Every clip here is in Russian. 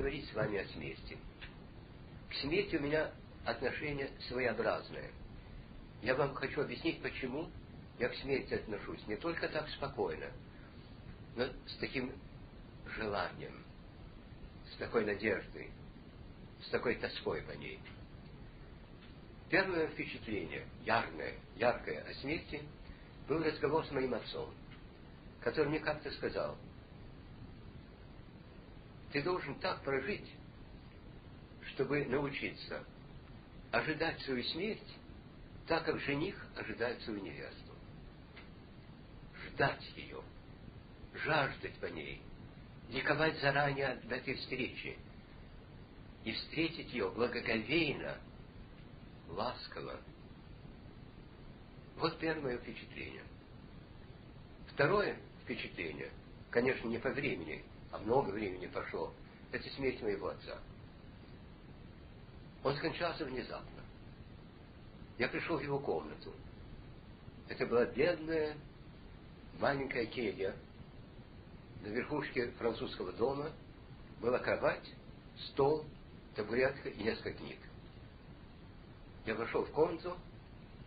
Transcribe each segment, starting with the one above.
говорить с вами о смерти. К смерти у меня отношение своеобразное. Я вам хочу объяснить, почему я к смерти отношусь. Не только так спокойно, но с таким желанием, с такой надеждой, с такой тоской по ней. Первое впечатление, ярное, яркое о смерти, был разговор с моим отцом, который мне как-то сказал, ты должен так прожить, чтобы научиться ожидать свою смерть, так как жених ожидает свою невесту. Ждать ее, жаждать по ней, ликовать заранее от этой встречи и встретить ее благоговейно, ласково. Вот первое впечатление. Второе впечатление, конечно, не по времени, а много времени прошло, это смерть моего отца. Он скончался внезапно. Я пришел в его комнату. Это была бедная маленькая келья на верхушке французского дома. Была кровать, стол, табуретка и несколько книг. Я вошел в комнату,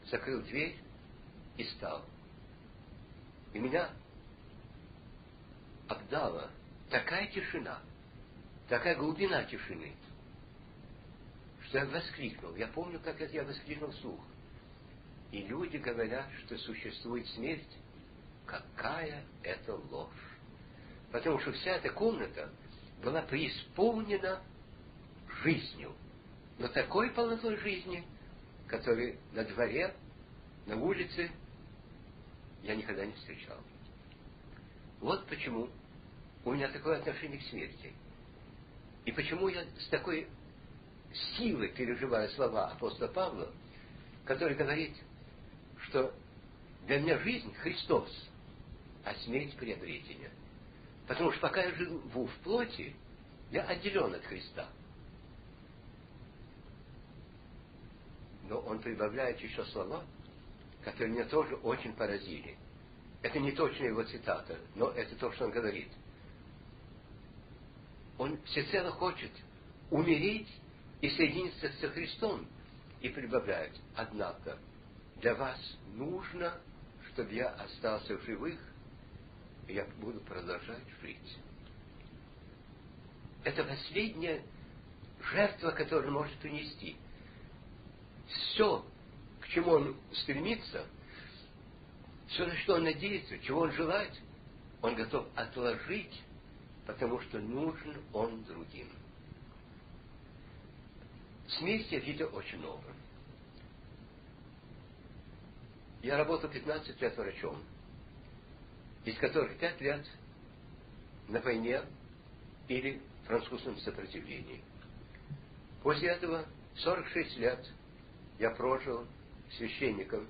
закрыл дверь и стал. И меня обдала такая тишина, такая глубина тишины, что я воскликнул. Я помню, как я воскликнул вслух. И люди говорят, что существует смерть. Какая это ложь. Потому что вся эта комната была преисполнена жизнью. Но такой полнотой жизни, который на дворе, на улице я никогда не встречал. Вот почему у меня такое отношение к смерти. И почему я с такой силой переживаю слова апостола Павла, который говорит, что для меня жизнь Христос, а смерть приобретение. Потому что пока я живу в плоти, я отделен от Христа. Но он прибавляет еще слова, которые меня тоже очень поразили. Это не точная его цитата, но это то, что он говорит – он всецело хочет умереть и соединиться со Христом. И прибавляет, однако, для вас нужно, чтобы я остался в живых, и я буду продолжать жить. Это последняя жертва, которую он может принести. Все, к чему он стремится, все, на что он надеется, чего он желает, он готов отложить потому что нужен он другим. Смерть я видел очень много. Я работал 15 лет врачом, из которых 5 лет на войне или французском сопротивлении. После этого 46 лет я прожил священником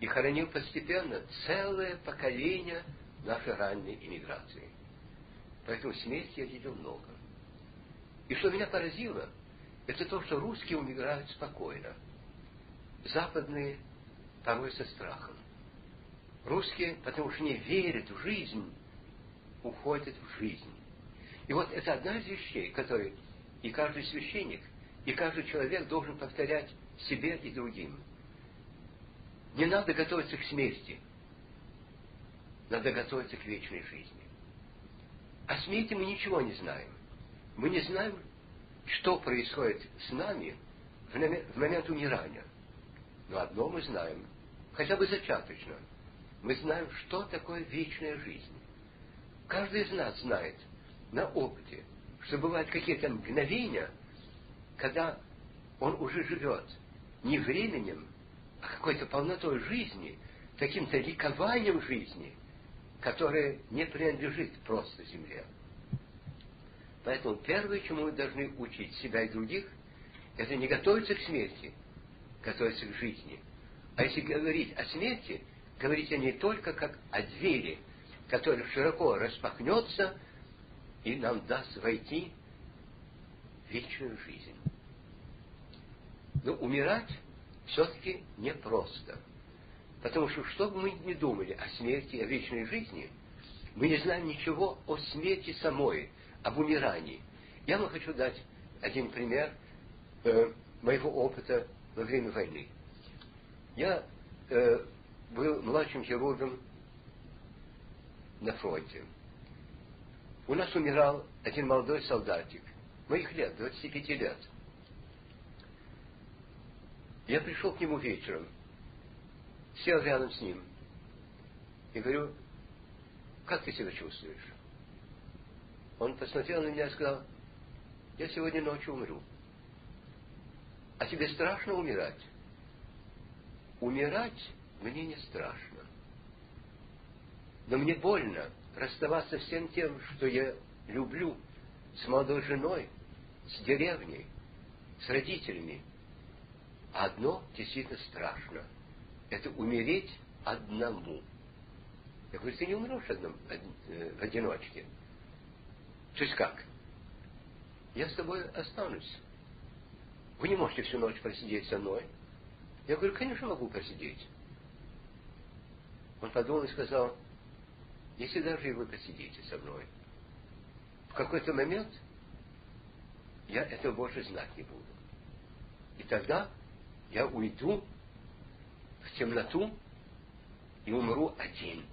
и хоронил постепенно целое поколение нашей ранней иммиграции. Поэтому смерти я видел много. И что меня поразило, это то, что русские умирают спокойно. Западные порой со страхом. Русские, потому что не верят в жизнь, уходят в жизнь. И вот это одна из вещей, которые и каждый священник, и каждый человек должен повторять себе и другим. Не надо готовиться к смерти. Надо готовиться к вечной жизни. О смерти мы ничего не знаем. Мы не знаем, что происходит с нами в момент умирания. Но одно мы знаем, хотя бы зачаточно. Мы знаем, что такое вечная жизнь. Каждый из нас знает на опыте, что бывают какие-то мгновения, когда он уже живет не временем, а какой-то полнотой жизни, каким-то ликованием жизни – которое не принадлежит просто земле. Поэтому первое, чему мы должны учить себя и других, это не готовиться к смерти, готовиться к жизни. А если говорить о смерти, говорить о ней только как о двери, которая широко распахнется и нам даст войти в вечную жизнь. Но умирать все-таки непросто. Потому что, что бы мы ни думали о смерти, о вечной жизни, мы не знаем ничего о смерти самой, об умирании. Я вам хочу дать один пример э, моего опыта во время войны. Я э, был младшим хирургом на фронте. У нас умирал один молодой солдатик, моих лет, 25 лет. Я пришел к нему вечером, сел рядом с ним и говорю, как ты себя чувствуешь? Он посмотрел на меня и сказал, я сегодня ночью умру. А тебе страшно умирать? Умирать мне не страшно. Но мне больно расставаться всем тем, что я люблю, с молодой женой, с деревней, с родителями. одно действительно страшно. Это умереть одному. Я говорю, ты не умрешь одном, э, в одиночке. То есть как? Я с тобой останусь. Вы не можете всю ночь просидеть со мной. Я говорю, конечно, могу просидеть. Он подумал и сказал, если даже и вы посидите со мной, в какой-то момент я этого больше знать не буду. И тогда я уйду в темноту и умру один.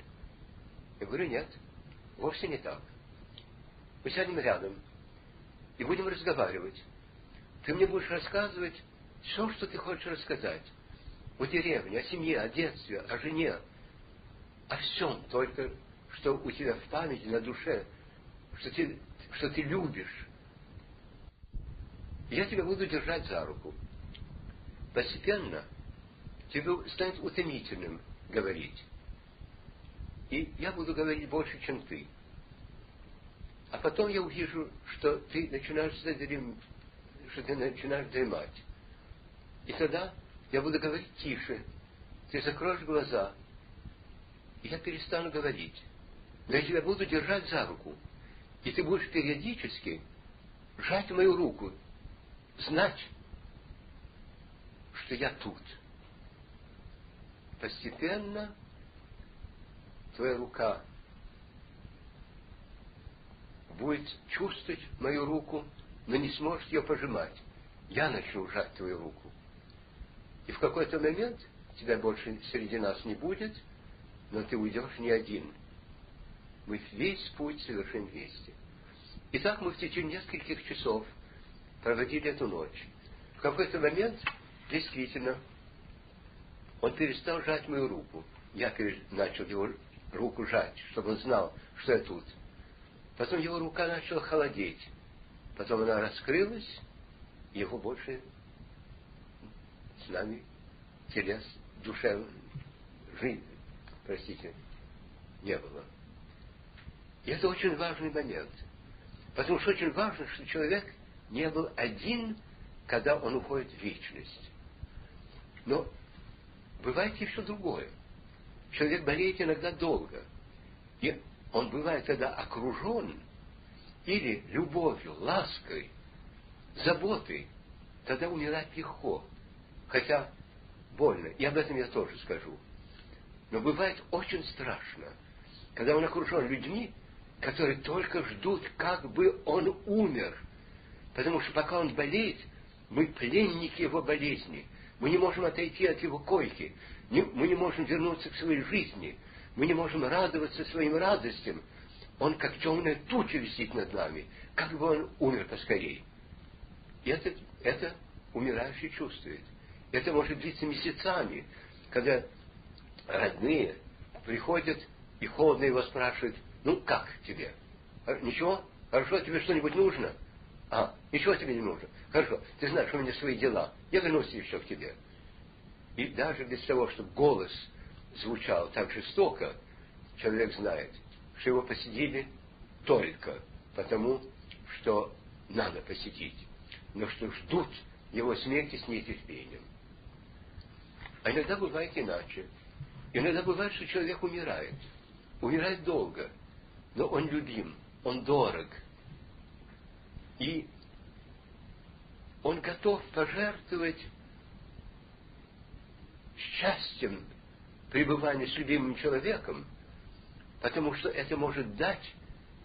Я говорю, нет, вовсе не так. Мы сядем рядом и будем разговаривать. Ты мне будешь рассказывать все, что ты хочешь рассказать. О деревне, о семье, о детстве, о жене. О всем, только что у тебя в памяти, на душе, что ты, что ты любишь. Я тебя буду держать за руку. Постепенно тебе станет утомительным говорить. И я буду говорить больше, чем ты. А потом я увижу, что ты начинаешь задрем... что ты начинаешь дремать. И тогда я буду говорить тише. Ты закроешь глаза, и я перестану говорить. Но я тебя буду держать за руку. И ты будешь периодически сжать мою руку, знать, что я тут. Постепенно твоя рука будет чувствовать мою руку, но не сможет ее пожимать. Я начну сжать твою руку. И в какой-то момент тебя больше среди нас не будет, но ты уйдешь не один – мы весь путь совершим вместе. И так мы в течение нескольких часов проводили эту ночь. В какой-то момент, действительно, он перестал жать мою руку. Я начал его руку жать, чтобы он знал, что я тут. Потом его рука начала холодеть. Потом она раскрылась, его больше с нами телес, душе, жизнь, простите, не было. И это очень важный момент. Потому что очень важно, что человек не был один, когда он уходит в вечность. Но бывает все другое. Человек болеет иногда долго. И он бывает тогда окружен или любовью, лаской, заботой. Тогда умирать легко. Хотя больно. И об этом я тоже скажу. Но бывает очень страшно, когда он окружен людьми, которые только ждут, как бы он умер. Потому что пока он болеет, мы пленники его болезни. Мы не можем отойти от его койки. Мы не можем вернуться к своей жизни. Мы не можем радоваться своим радостям. Он как темная туча висит над нами. Как бы он умер поскорей. И это, это умирающий чувствует. Это может длиться месяцами, когда родные приходят и холодно его спрашивают, ну, как тебе? Ничего? Хорошо, тебе что-нибудь нужно? А, ничего тебе не нужно. Хорошо, ты знаешь, у меня свои дела. Я вернусь еще к тебе. И даже без того, чтобы голос звучал так жестоко, человек знает, что его посетили только потому, что надо посетить, но что ждут его смерти с нетерпением. А иногда бывает иначе. Иногда бывает, что человек умирает. Умирает долго – но он любим, он дорог. И он готов пожертвовать счастьем пребывания с любимым человеком, потому что это может дать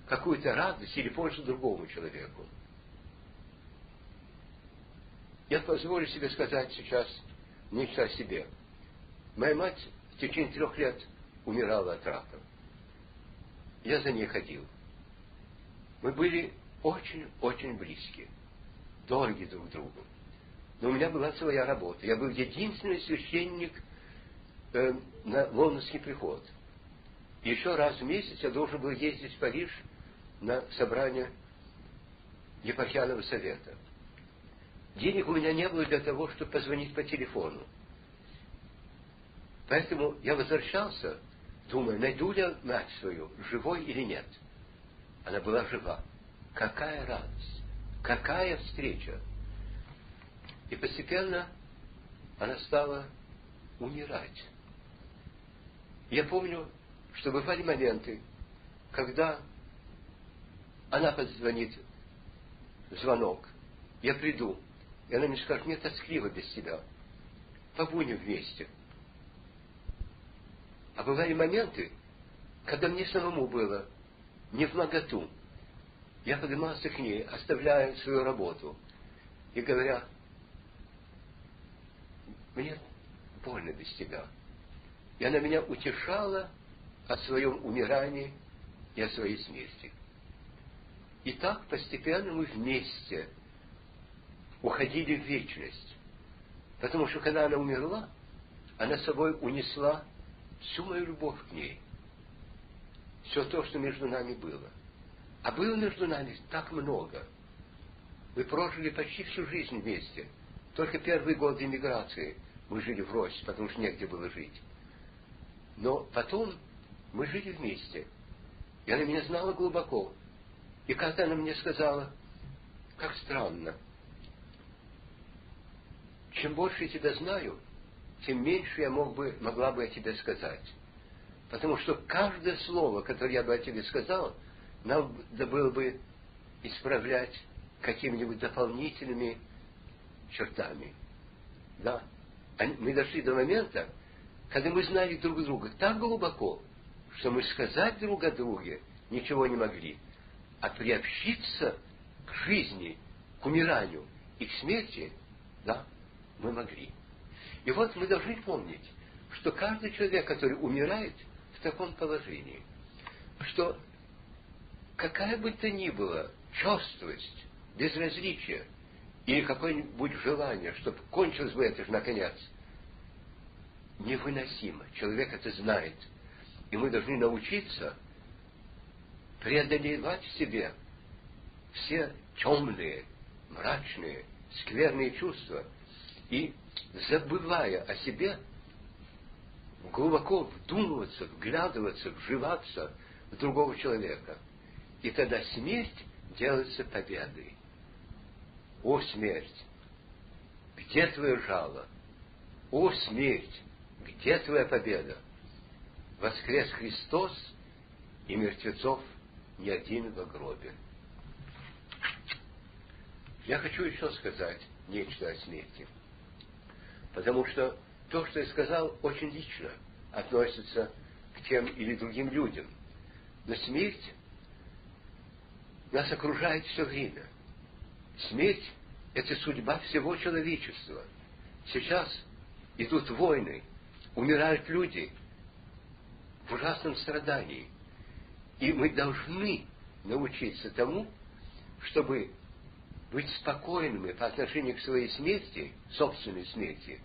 какую-то радость или пользу другому человеку. Я позволю себе сказать сейчас нечто о себе. Моя мать в течение трех лет умирала от рака. Я за ней ходил. Мы были очень-очень близки, дороги друг другу. Но у меня была своя работа. Я был единственный священник э, на лондонский приход. Еще раз в месяц я должен был ездить в Париж на собрание епархиального совета. Денег у меня не было для того, чтобы позвонить по телефону. Поэтому я возвращался, думая, найду ли мать свою, живой или нет. Она была жива. Какая радость! Какая встреча! И постепенно она стала умирать. Я помню, что бывали моменты, когда она позвонит в звонок, я приду, и она мне скажет, мне тоскливо без тебя, побудем вместе. А бывали моменты, когда мне самому было не в моготу. Я поднимался к ней, оставляя свою работу, и говоря, мне больно без тебя. И она меня утешала о своем умирании и о своей смерти. И так постепенно мы вместе уходили в вечность. Потому что когда она умерла, она собой унесла всю мою любовь к ней. Все то, что между нами было. А было между нами так много. Мы прожили почти всю жизнь вместе. Только первый год иммиграции – мы жили врозь, потому что негде было жить. Но потом мы жили вместе. И она меня знала глубоко. И когда она мне сказала, как странно, чем больше я тебя знаю, тем меньше я мог бы, могла бы о тебе сказать. Потому что каждое слово, которое я бы о тебе сказал, надо было бы исправлять какими-нибудь дополнительными чертами. Да, мы дошли до момента, когда мы знали друг друга так глубоко, что мы сказать друг о друге ничего не могли, а приобщиться к жизни, к умиранию и к смерти, да, мы могли. И вот мы должны помнить, что каждый человек, который умирает в таком положении, что какая бы то ни была черствость, безразличие – или какое-нибудь желание, чтобы кончилось бы это же наконец, невыносимо. Человек это знает. И мы должны научиться преодолевать в себе все темные, мрачные, скверные чувства и, забывая о себе, глубоко вдумываться, вглядываться, вживаться в другого человека. И тогда смерть делается победой. О смерть, где твое жало? О смерть, где твоя победа? Воскрес Христос, и мертвецов ни один во гробе. Я хочу еще сказать нечто о смерти. Потому что то, что я сказал, очень лично относится к тем или другим людям. Но смерть нас окружает все время – Смерть – это судьба всего человечества. Сейчас идут войны, умирают люди в ужасном страдании. И мы должны научиться тому, чтобы быть спокойными по отношению к своей смерти, собственной смерти,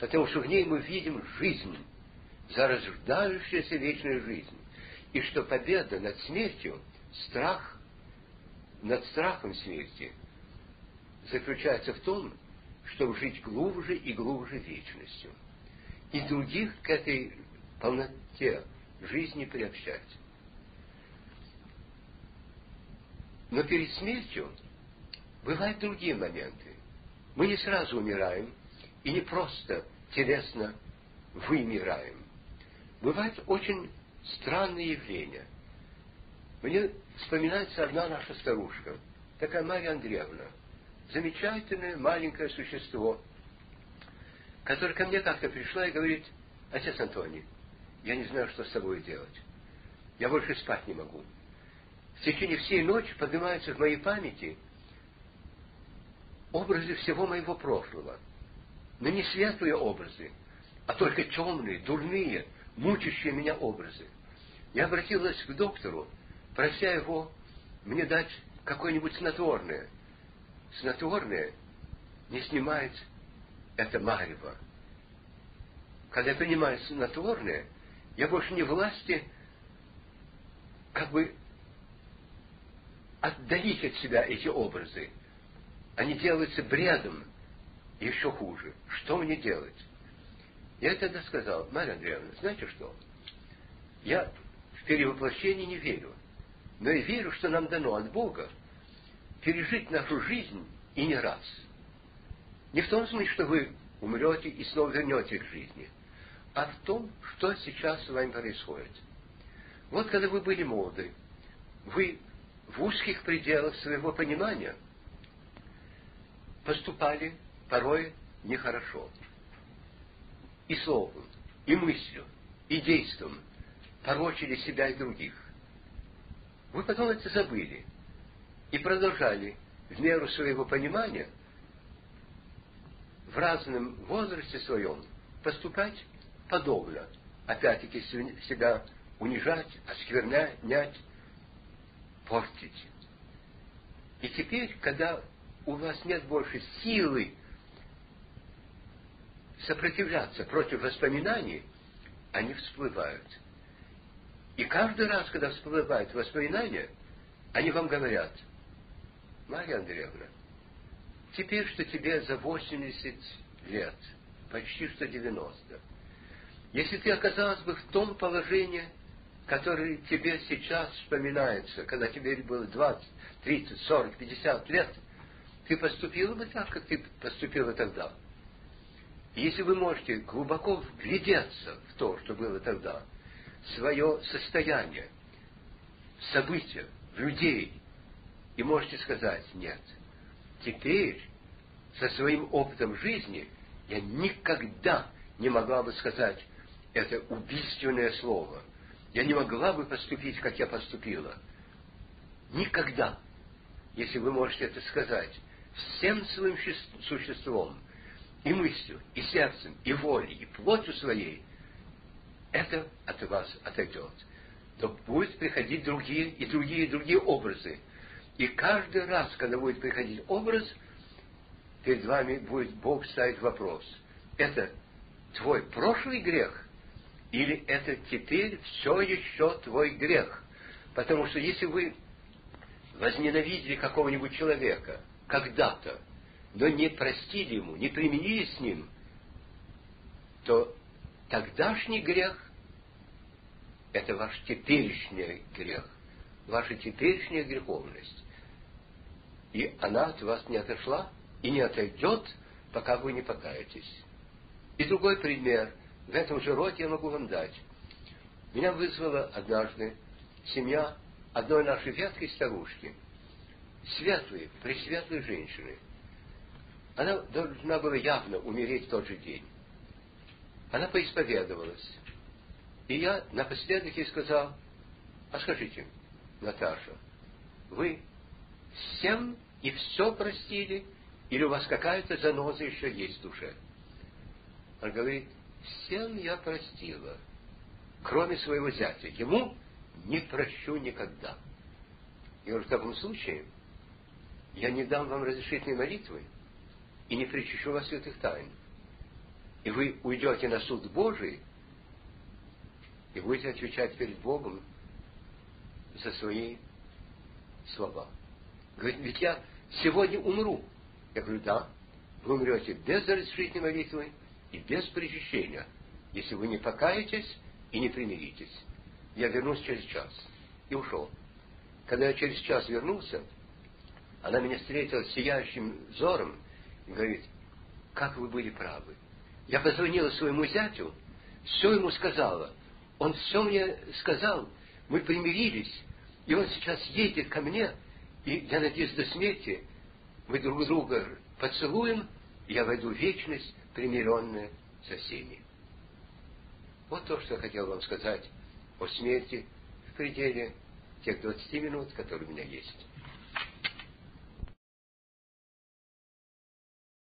потому что в ней мы видим жизнь, зарождающуюся вечную жизнь, и что победа над смертью, страх над страхом смерти – заключается в том, чтобы жить глубже и глубже вечностью. И других к этой полноте жизни приобщать. Но перед смертью бывают другие моменты. Мы не сразу умираем, и не просто телесно вымираем. Бывают очень странные явления. Мне вспоминается одна наша старушка, такая Марья Андреевна – замечательное маленькое существо, которое ко мне как-то пришла и говорит, отец Антоний, я не знаю, что с собой делать. Я больше спать не могу. В течение всей ночи поднимаются в моей памяти образы всего моего прошлого. Но не светлые образы, а только темные, дурные, мучащие меня образы. Я обратилась к доктору, прося его мне дать какое-нибудь снотворное. Снотворное не снимает это марево. Когда я принимаю снотворное, я больше не власти как бы отдалить от себя эти образы. Они делаются бредом, еще хуже. Что мне делать? Я тогда сказал, Марья Андреевна, знаете что? Я в перевоплощение не верю. Но я верю, что нам дано от Бога пережить нашу жизнь и не раз. Не в том смысле, что вы умрете и снова вернетесь к жизни, а в том, что сейчас с вами происходит. Вот когда вы были молоды, вы в узких пределах своего понимания поступали порой нехорошо. И словом, и мыслью, и действием порочили себя и других. Вы потом это забыли и продолжали в меру своего понимания в разном возрасте своем поступать подобно. Опять-таки себя унижать, осквернять, портить. И теперь, когда у вас нет больше силы сопротивляться против воспоминаний, они всплывают. И каждый раз, когда всплывают воспоминания, они вам говорят, Марья Андреевна, теперь, что тебе за 80 лет, почти что 90, если ты оказалась бы в том положении, которое тебе сейчас вспоминается, когда тебе было 20, 30, 40, 50 лет, ты поступила бы так, как ты поступила тогда. Если вы можете глубоко вглядеться в то, что было тогда, свое состояние, события, людей, и можете сказать, нет, теперь со своим опытом жизни я никогда не могла бы сказать это убийственное слово. Я не могла бы поступить, как я поступила. Никогда. Если вы можете это сказать всем своим существом, и мыслью, и сердцем, и волей, и плотью своей, это от вас отойдет. То будут приходить другие и другие и другие образы. И каждый раз, когда будет приходить образ, перед вами будет Бог ставить вопрос. Это твой прошлый грех или это теперь все еще твой грех? Потому что если вы возненавидели какого-нибудь человека когда-то, но не простили ему, не применили с ним, то тогдашний грех – это ваш теперешний грех, ваша теперешняя греховность. И она от вас не отошла и не отойдет, пока вы не покаетесь. И другой пример – в этом же роде я могу вам дать. Меня вызвала однажды семья одной нашей веткой старушки, светлой, пресветлой женщины. Она должна была явно умереть в тот же день. Она поисповедовалась. И я напоследок ей сказал, а скажите, Наташа, вы всем и все простили, или у вас какая-то заноза еще есть в душе? Она говорит, всем я простила, кроме своего зятя. Ему не прощу никогда. И говорю, в таком случае я не дам вам разрешительной молитвы и не причащу вас святых тайн. И вы уйдете на суд Божий и будете отвечать перед Богом за свои слова. Говорит, ведь я сегодня умру. Я говорю, да, вы умрете без разрешительной молитвы и без причащения, если вы не покаетесь и не примиритесь. Я вернусь через час. И ушел. Когда я через час вернулся, она меня встретила сияющим взором и говорит, как вы были правы. Я позвонила своему зятю, все ему сказала. Он все мне сказал, мы примирились, и он сейчас едет ко мне, и я надеюсь до смерти мы друг друга поцелуем, и я войду в вечность, примиренная со всеми. Вот то, что я хотел вам сказать о смерти в пределе тех 20 минут, которые у меня есть.